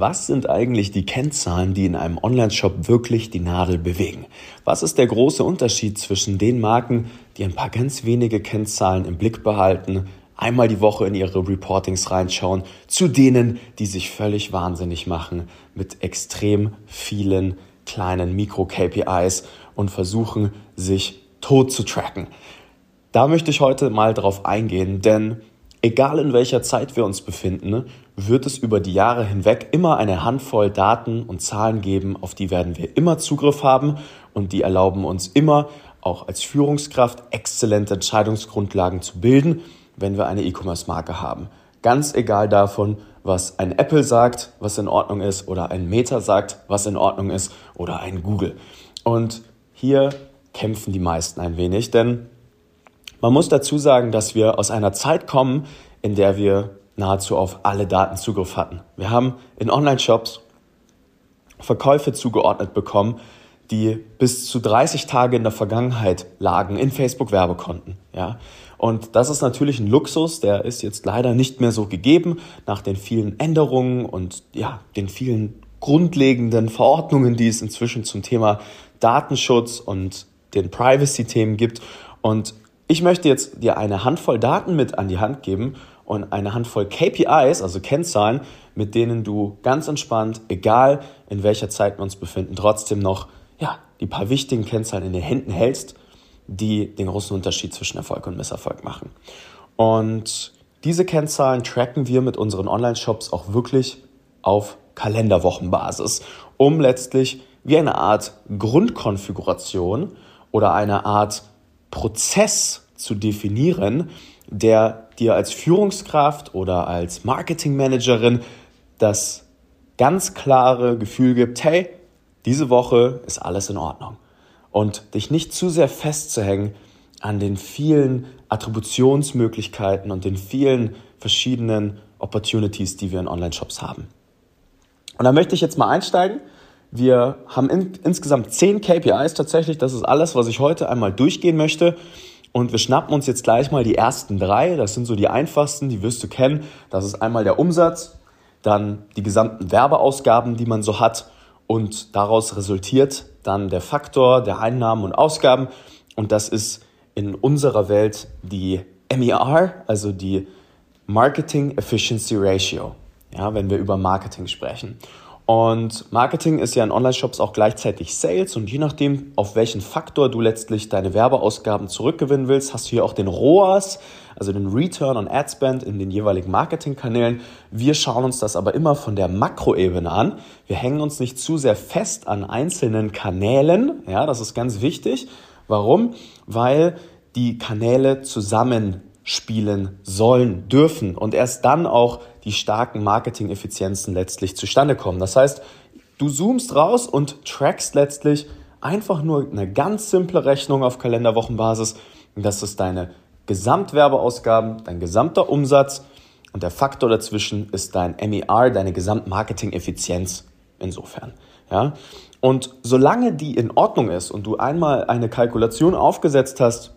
was sind eigentlich die Kennzahlen, die in einem Online-Shop wirklich die Nadel bewegen? Was ist der große Unterschied zwischen den Marken, die ein paar ganz wenige Kennzahlen im Blick behalten, einmal die Woche in ihre Reportings reinschauen, zu denen, die sich völlig wahnsinnig machen mit extrem vielen kleinen Mikro-KPIs und versuchen, sich tot zu tracken? Da möchte ich heute mal drauf eingehen, denn Egal in welcher Zeit wir uns befinden, wird es über die Jahre hinweg immer eine Handvoll Daten und Zahlen geben, auf die werden wir immer Zugriff haben und die erlauben uns immer, auch als Führungskraft, exzellente Entscheidungsgrundlagen zu bilden, wenn wir eine E-Commerce-Marke haben. Ganz egal davon, was ein Apple sagt, was in Ordnung ist, oder ein Meta sagt, was in Ordnung ist, oder ein Google. Und hier kämpfen die meisten ein wenig, denn man muss dazu sagen, dass wir aus einer Zeit kommen, in der wir nahezu auf alle Daten Zugriff hatten. Wir haben in Online-Shops Verkäufe zugeordnet bekommen, die bis zu 30 Tage in der Vergangenheit lagen in Facebook-Werbekonten. Ja? Und das ist natürlich ein Luxus, der ist jetzt leider nicht mehr so gegeben nach den vielen Änderungen und ja, den vielen grundlegenden Verordnungen, die es inzwischen zum Thema Datenschutz und den Privacy-Themen gibt. Und ich möchte jetzt dir eine Handvoll Daten mit an die Hand geben und eine Handvoll KPIs, also Kennzahlen, mit denen du ganz entspannt, egal in welcher Zeit wir uns befinden, trotzdem noch ja, die paar wichtigen Kennzahlen in den Händen hältst, die den großen Unterschied zwischen Erfolg und Misserfolg machen. Und diese Kennzahlen tracken wir mit unseren Online-Shops auch wirklich auf Kalenderwochenbasis, um letztlich wie eine Art Grundkonfiguration oder eine Art Prozess zu definieren, der dir als Führungskraft oder als Marketingmanagerin das ganz klare Gefühl gibt, hey, diese Woche ist alles in Ordnung. Und dich nicht zu sehr festzuhängen an den vielen Attributionsmöglichkeiten und den vielen verschiedenen Opportunities, die wir in Online-Shops haben. Und da möchte ich jetzt mal einsteigen wir haben in, insgesamt zehn KPIs tatsächlich. Das ist alles, was ich heute einmal durchgehen möchte. Und wir schnappen uns jetzt gleich mal die ersten drei. Das sind so die einfachsten, die wirst du kennen. Das ist einmal der Umsatz, dann die gesamten Werbeausgaben, die man so hat. Und daraus resultiert dann der Faktor der Einnahmen und Ausgaben. Und das ist in unserer Welt die MER, also die Marketing Efficiency Ratio. Ja, wenn wir über Marketing sprechen. Und Marketing ist ja in Online-Shops auch gleichzeitig Sales und je nachdem, auf welchen Faktor du letztlich deine Werbeausgaben zurückgewinnen willst, hast du hier auch den ROAS, also den Return on Ad Spend in den jeweiligen Marketingkanälen. Wir schauen uns das aber immer von der Makroebene an. Wir hängen uns nicht zu sehr fest an einzelnen Kanälen. Ja, das ist ganz wichtig. Warum? Weil die Kanäle zusammen spielen sollen, dürfen und erst dann auch die starken Marketing-Effizienzen letztlich zustande kommen. Das heißt, du zoomst raus und trackst letztlich einfach nur eine ganz simple Rechnung auf Kalenderwochenbasis. Das ist deine Gesamtwerbeausgaben, dein gesamter Umsatz und der Faktor dazwischen ist dein MER, deine Gesamtmarketing-Effizienz insofern. Ja? Und solange die in Ordnung ist und du einmal eine Kalkulation aufgesetzt hast,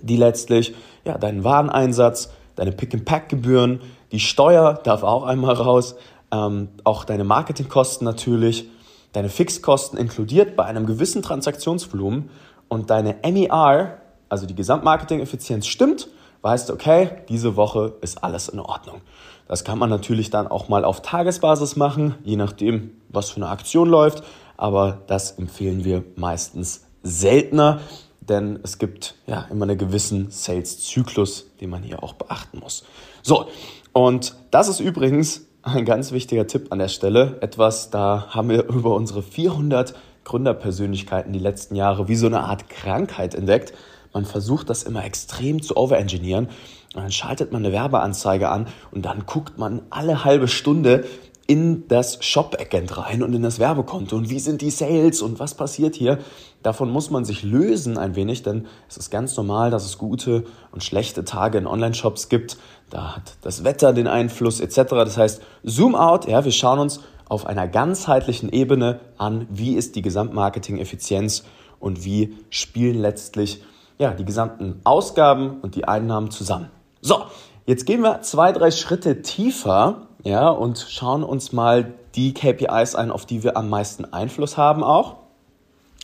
die letztlich ja, deinen Wareneinsatz, deine Pick-and-Pack-Gebühren, die Steuer darf auch einmal raus, ähm, auch deine Marketingkosten natürlich, deine Fixkosten inkludiert bei einem gewissen Transaktionsvolumen und deine MER, also die Gesamtmarketing-Effizienz stimmt, weißt du, okay, diese Woche ist alles in Ordnung. Das kann man natürlich dann auch mal auf Tagesbasis machen, je nachdem, was für eine Aktion läuft, aber das empfehlen wir meistens seltener, denn es gibt ja immer einen gewissen Sales-Zyklus, den man hier auch beachten muss. So, und das ist übrigens ein ganz wichtiger Tipp an der Stelle. Etwas, da haben wir über unsere 400 Gründerpersönlichkeiten die letzten Jahre wie so eine Art Krankheit entdeckt. Man versucht das immer extrem zu overengineeren. Und dann schaltet man eine Werbeanzeige an und dann guckt man alle halbe Stunde in das Shop-Backend rein und in das Werbekonto und wie sind die Sales und was passiert hier. Davon muss man sich lösen ein wenig, denn es ist ganz normal, dass es gute und schlechte Tage in Online-Shops gibt. Da hat das Wetter den Einfluss etc. Das heißt, Zoom out, ja, wir schauen uns auf einer ganzheitlichen Ebene an, wie ist die Gesamtmarketing-Effizienz und wie spielen letztlich ja, die gesamten Ausgaben und die Einnahmen zusammen. So, jetzt gehen wir zwei, drei Schritte tiefer ja, und schauen uns mal die KPIs ein, auf die wir am meisten Einfluss haben auch,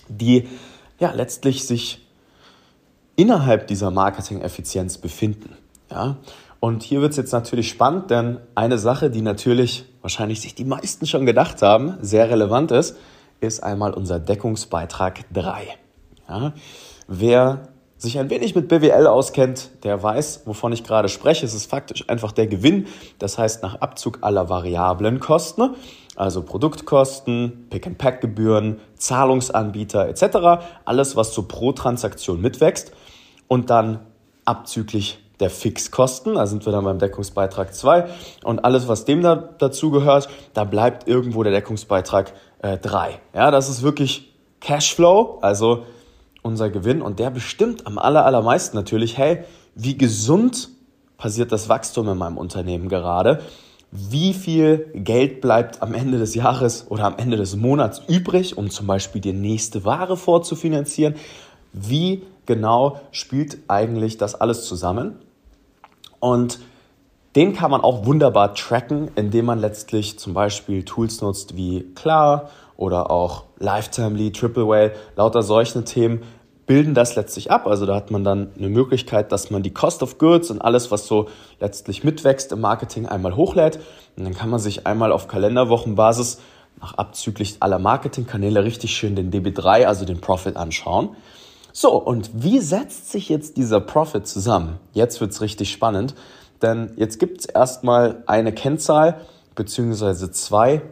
die ja letztlich sich innerhalb dieser Marketing-Effizienz befinden. Ja? Und hier wird es jetzt natürlich spannend, denn eine Sache, die natürlich wahrscheinlich sich die meisten schon gedacht haben, sehr relevant ist, ist einmal unser Deckungsbeitrag 3. Ja? Wer sich ein wenig mit BWL auskennt, der weiß, wovon ich gerade spreche. Es ist faktisch einfach der Gewinn, das heißt nach Abzug aller variablen Kosten, also Produktkosten, Pick-and-Pack-Gebühren, Zahlungsanbieter etc., alles, was so pro Transaktion mitwächst und dann abzüglich der Fixkosten, da sind wir dann beim Deckungsbeitrag 2 und alles, was dem da, dazu gehört, da bleibt irgendwo der Deckungsbeitrag 3. Äh, ja, das ist wirklich Cashflow, also unser Gewinn und der bestimmt am aller, allermeisten natürlich, hey, wie gesund passiert das Wachstum in meinem Unternehmen gerade? Wie viel Geld bleibt am Ende des Jahres oder am Ende des Monats übrig, um zum Beispiel die nächste Ware vorzufinanzieren? Wie genau spielt eigentlich das alles zusammen? Und den kann man auch wunderbar tracken, indem man letztlich zum Beispiel Tools nutzt wie Klar oder auch Lifetime Triple Whale, lauter solche Themen bilden das letztlich ab. Also da hat man dann eine Möglichkeit, dass man die Cost of Goods und alles, was so letztlich mitwächst im Marketing, einmal hochlädt. Und dann kann man sich einmal auf Kalenderwochenbasis nach abzüglich aller Marketingkanäle richtig schön den DB3, also den Profit anschauen. So, und wie setzt sich jetzt dieser Profit zusammen? Jetzt wird's richtig spannend, denn jetzt gibt's erstmal eine Kennzahl beziehungsweise zwei,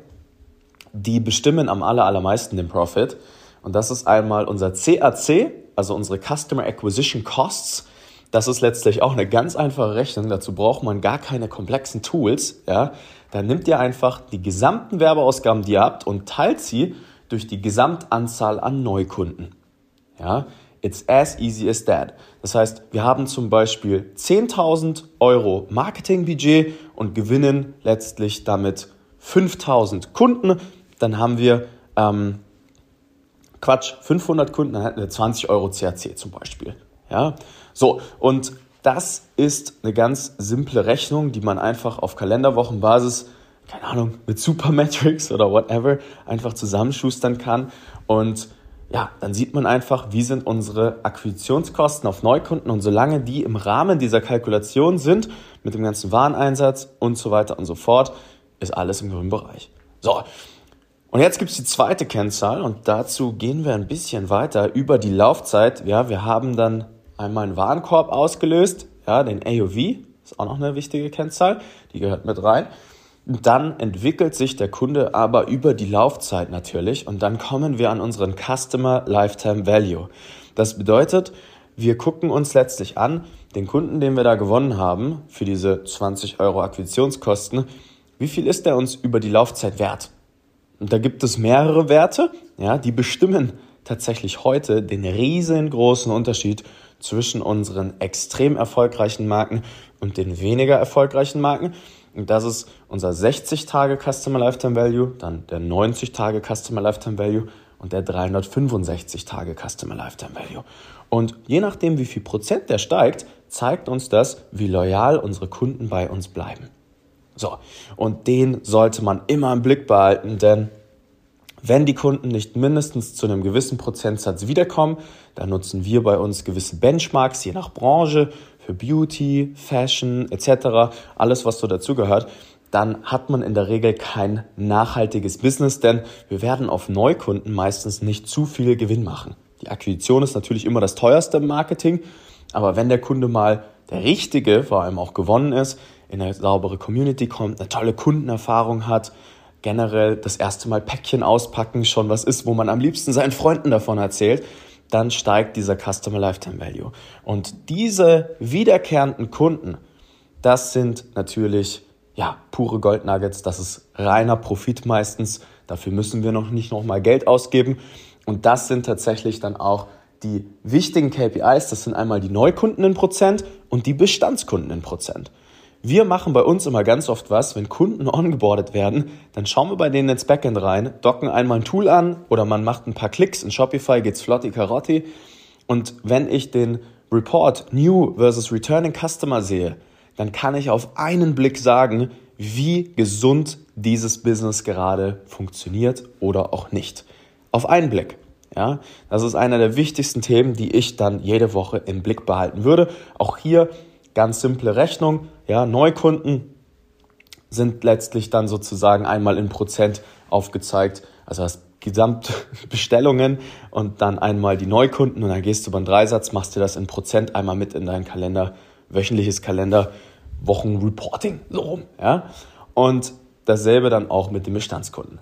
die bestimmen am aller, allermeisten den Profit. Und das ist einmal unser CAC, also unsere Customer Acquisition Costs. Das ist letztlich auch eine ganz einfache Rechnung. Dazu braucht man gar keine komplexen Tools. Ja? Dann nimmt ihr einfach die gesamten Werbeausgaben, die ihr habt, und teilt sie durch die Gesamtanzahl an Neukunden. Ja? It's as easy as that. Das heißt, wir haben zum Beispiel 10.000 Euro Marketingbudget und gewinnen letztlich damit 5.000 Kunden. Dann haben wir, ähm, Quatsch, 500 Kunden, dann hätten wir 20 Euro CAC zum Beispiel. Ja, so, und das ist eine ganz simple Rechnung, die man einfach auf Kalenderwochenbasis, keine Ahnung, mit Supermetrics oder whatever einfach zusammenschustern kann und ja, dann sieht man einfach, wie sind unsere Akquisitionskosten auf Neukunden und solange die im Rahmen dieser Kalkulation sind, mit dem ganzen Wareneinsatz und so weiter und so fort, ist alles im grünen Bereich. So, und jetzt gibt's die zweite Kennzahl und dazu gehen wir ein bisschen weiter über die Laufzeit. Ja, wir haben dann einmal einen Warenkorb ausgelöst, ja, den AOV, ist auch noch eine wichtige Kennzahl, die gehört mit rein. Dann entwickelt sich der Kunde aber über die Laufzeit natürlich und dann kommen wir an unseren Customer Lifetime Value. Das bedeutet, wir gucken uns letztlich an, den Kunden, den wir da gewonnen haben, für diese 20 Euro Akquisitionskosten, wie viel ist der uns über die Laufzeit wert? Und da gibt es mehrere Werte, ja, die bestimmen tatsächlich heute den riesengroßen Unterschied zwischen unseren extrem erfolgreichen Marken und den weniger erfolgreichen Marken. Und das ist unser 60 Tage Customer Lifetime Value, dann der 90 Tage Customer Lifetime Value und der 365 Tage Customer Lifetime Value. Und je nachdem, wie viel Prozent der steigt, zeigt uns das, wie loyal unsere Kunden bei uns bleiben. So, und den sollte man immer im Blick behalten, denn wenn die Kunden nicht mindestens zu einem gewissen Prozentsatz wiederkommen, dann nutzen wir bei uns gewisse Benchmarks, je nach Branche, für Beauty, Fashion etc., alles was so dazugehört, dann hat man in der Regel kein nachhaltiges Business, denn wir werden auf Neukunden meistens nicht zu viel Gewinn machen. Die Akquisition ist natürlich immer das teuerste im Marketing, aber wenn der Kunde mal der richtige, vor allem auch gewonnen ist, in eine saubere Community kommt, eine tolle Kundenerfahrung hat, generell das erste Mal Päckchen auspacken schon was ist, wo man am liebsten seinen Freunden davon erzählt, dann steigt dieser Customer Lifetime Value. Und diese wiederkehrenden Kunden, das sind natürlich ja, pure Goldnuggets, das ist reiner Profit meistens. Dafür müssen wir noch nicht nochmal Geld ausgeben. Und das sind tatsächlich dann auch die wichtigen KPIs. Das sind einmal die Neukunden in Prozent und die Bestandskunden in Prozent. Wir machen bei uns immer ganz oft was, wenn Kunden ongeboardet werden, dann schauen wir bei denen ins Backend rein, docken einmal ein Tool an oder man macht ein paar Klicks in Shopify, geht's flotti karotti. Und wenn ich den Report New versus Returning Customer sehe, dann kann ich auf einen Blick sagen, wie gesund dieses Business gerade funktioniert oder auch nicht. Auf einen Blick. Ja, das ist einer der wichtigsten Themen, die ich dann jede Woche im Blick behalten würde. Auch hier ganz simple Rechnung. Ja, Neukunden sind letztlich dann sozusagen einmal in Prozent aufgezeigt. Also das Gesamtbestellungen und dann einmal die Neukunden und dann gehst du beim Dreisatz, machst du das in Prozent einmal mit in deinen Kalender, wöchentliches Kalender, Wochenreporting, so rum. Ja? Und dasselbe dann auch mit den Bestandskunden.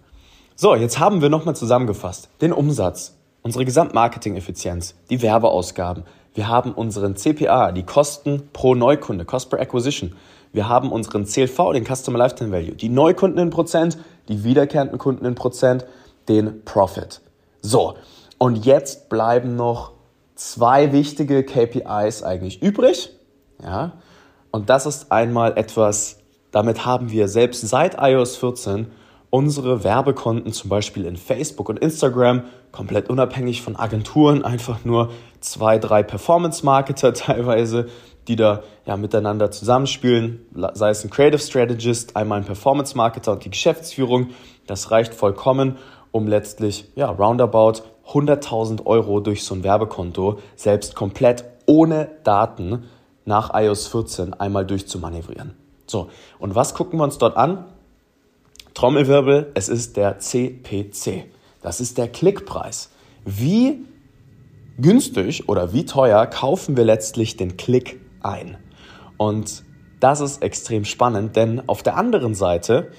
So, jetzt haben wir nochmal zusammengefasst den Umsatz, unsere Gesamtmarketing-Effizienz, die Werbeausgaben. Wir haben unseren CPA, die Kosten pro Neukunde, Cost per Acquisition. Wir haben unseren CLV, den Customer Lifetime Value, die Neukunden in Prozent, die wiederkehrenden Kunden in Prozent, den Profit. So, und jetzt bleiben noch zwei wichtige KPIs eigentlich übrig. Ja, und das ist einmal etwas, damit haben wir selbst seit iOS 14 unsere Werbekonten zum Beispiel in Facebook und Instagram komplett unabhängig von Agenturen, einfach nur zwei, drei Performance-Marketer teilweise, die da ja miteinander zusammenspielen, sei es ein Creative Strategist, einmal ein Performance-Marketer und die Geschäftsführung. Das reicht vollkommen, um letztlich ja roundabout 100.000 Euro durch so ein Werbekonto selbst komplett ohne Daten nach iOS 14 einmal durchzumanövrieren. So, und was gucken wir uns dort an? Trommelwirbel, es ist der CPC. Das ist der Klickpreis. Wie günstig oder wie teuer kaufen wir letztlich den Klick ein? Und das ist extrem spannend, denn auf der anderen Seite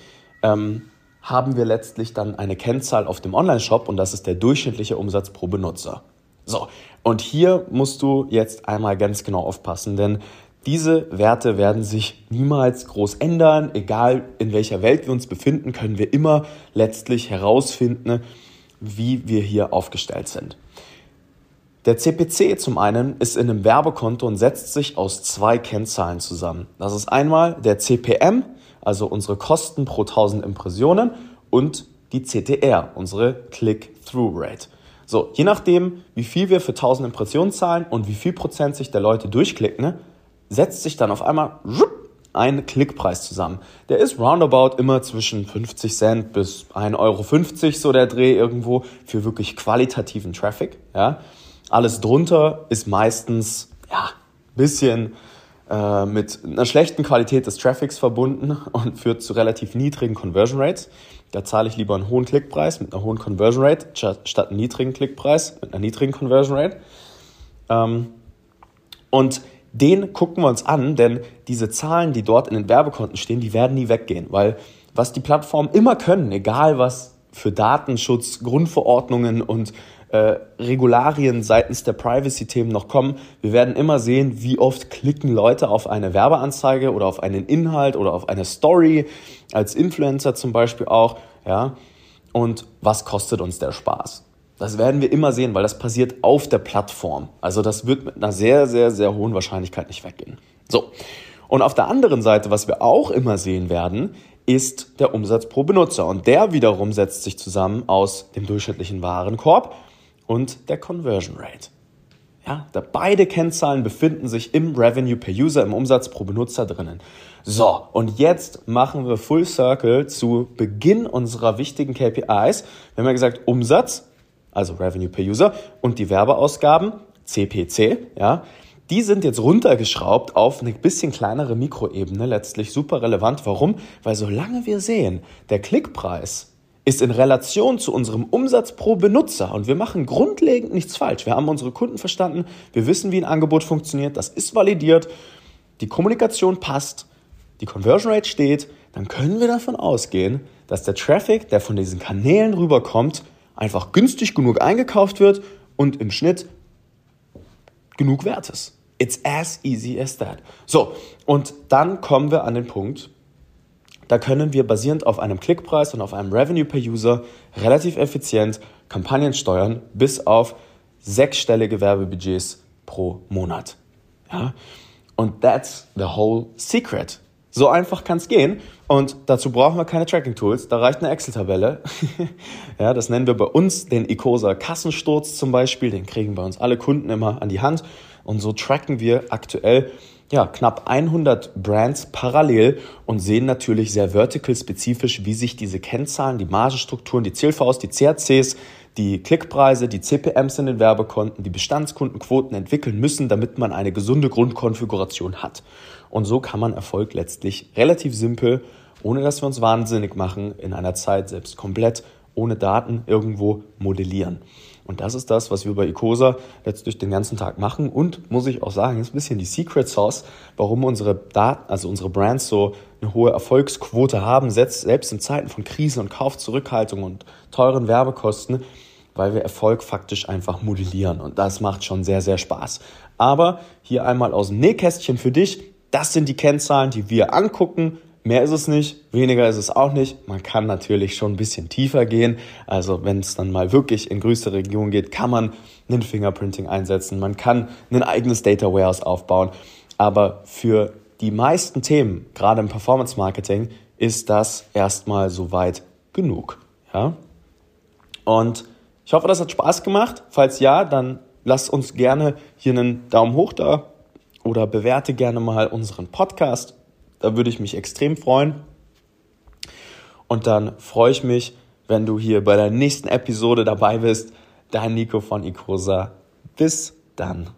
ähm, haben wir letztlich dann eine Kennzahl auf dem Online-Shop und das ist der durchschnittliche Umsatz pro Benutzer. So, und hier musst du jetzt einmal ganz genau aufpassen, denn diese Werte werden sich niemals groß ändern. Egal in welcher Welt wir uns befinden, können wir immer letztlich herausfinden, wie wir hier aufgestellt sind. Der CPC zum einen ist in einem Werbekonto und setzt sich aus zwei Kennzahlen zusammen. Das ist einmal der CPM, also unsere Kosten pro 1000 Impressionen und die CTR, unsere Click-Through-Rate. So, je nachdem, wie viel wir für 1000 Impressionen zahlen und wie viel Prozent sich der Leute durchklicken, setzt sich dann auf einmal ein Klickpreis zusammen. Der ist roundabout immer zwischen 50 Cent bis 1,50 Euro, so der Dreh irgendwo, für wirklich qualitativen Traffic. Ja. Alles drunter ist meistens, ja, bisschen äh, mit einer schlechten Qualität des Traffics verbunden und führt zu relativ niedrigen Conversion Rates. Da zahle ich lieber einen hohen Klickpreis mit einer hohen Conversion Rate statt einen niedrigen Klickpreis mit einer niedrigen Conversion Rate. Ähm, und den gucken wir uns an, denn diese Zahlen, die dort in den Werbekonten stehen, die werden nie weggehen, weil was die Plattformen immer können, egal was für Datenschutz, Grundverordnungen und äh, Regularien seitens der Privacy-Themen noch kommen. Wir werden immer sehen, wie oft klicken Leute auf eine Werbeanzeige oder auf einen Inhalt oder auf eine Story, als Influencer zum Beispiel auch, ja. Und was kostet uns der Spaß? Das werden wir immer sehen, weil das passiert auf der Plattform. Also das wird mit einer sehr, sehr, sehr hohen Wahrscheinlichkeit nicht weggehen. So. Und auf der anderen Seite, was wir auch immer sehen werden, ist der Umsatz pro Benutzer. Und der wiederum setzt sich zusammen aus dem durchschnittlichen Warenkorb und der Conversion Rate. Ja, da beide Kennzahlen befinden sich im Revenue per User, im Umsatz pro Benutzer drinnen. So, und jetzt machen wir Full Circle zu Beginn unserer wichtigen KPIs. Wir haben ja gesagt, Umsatz, also Revenue per User, und die Werbeausgaben, CPC, ja, die sind jetzt runtergeschraubt auf eine bisschen kleinere Mikroebene, letztlich super relevant. Warum? Weil solange wir sehen, der Klickpreis ist in Relation zu unserem Umsatz pro Benutzer und wir machen grundlegend nichts falsch. Wir haben unsere Kunden verstanden, wir wissen, wie ein Angebot funktioniert, das ist validiert, die Kommunikation passt, die Conversion Rate steht, dann können wir davon ausgehen, dass der Traffic, der von diesen Kanälen rüberkommt, einfach günstig genug eingekauft wird und im Schnitt genug wert ist. It's as easy as that. So, und dann kommen wir an den Punkt, da können wir basierend auf einem Klickpreis und auf einem Revenue per User relativ effizient Kampagnen steuern bis auf sechsstellige Werbebudgets pro Monat. Ja? Und that's the whole secret. So einfach kann es gehen. Und dazu brauchen wir keine Tracking-Tools. Da reicht eine Excel-Tabelle. ja, das nennen wir bei uns den Icosa Kassensturz zum Beispiel. Den kriegen bei uns alle Kunden immer an die Hand. Und so tracken wir aktuell ja, knapp 100 Brands parallel und sehen natürlich sehr vertical-spezifisch, wie sich diese Kennzahlen, die Margenstrukturen, die Zielfaust, die CRCs, die Klickpreise, die CPMs in den Werbekonten, die Bestandskundenquoten entwickeln müssen, damit man eine gesunde Grundkonfiguration hat. Und so kann man Erfolg letztlich relativ simpel, ohne dass wir uns wahnsinnig machen, in einer Zeit selbst komplett ohne Daten irgendwo modellieren. Und das ist das, was wir bei Icosa letztlich den ganzen Tag machen. Und muss ich auch sagen, ist ein bisschen die Secret Sauce, warum unsere Daten, also unsere Brands so eine hohe Erfolgsquote haben, selbst in Zeiten von Krisen und Kaufzurückhaltung und teuren Werbekosten, weil wir Erfolg faktisch einfach modellieren. Und das macht schon sehr, sehr Spaß. Aber hier einmal aus dem Nähkästchen für dich. Das sind die Kennzahlen, die wir angucken, Mehr ist es nicht, weniger ist es auch nicht. Man kann natürlich schon ein bisschen tiefer gehen. Also wenn es dann mal wirklich in größere Regionen geht, kann man ein Fingerprinting einsetzen. Man kann ein eigenes Data Warehouse aufbauen. Aber für die meisten Themen, gerade im Performance Marketing, ist das erstmal soweit genug. Ja? Und ich hoffe, das hat Spaß gemacht. Falls ja, dann lasst uns gerne hier einen Daumen hoch da oder bewerte gerne mal unseren Podcast da würde ich mich extrem freuen. Und dann freue ich mich, wenn du hier bei der nächsten Episode dabei bist. Dein Nico von Icosa. Bis dann.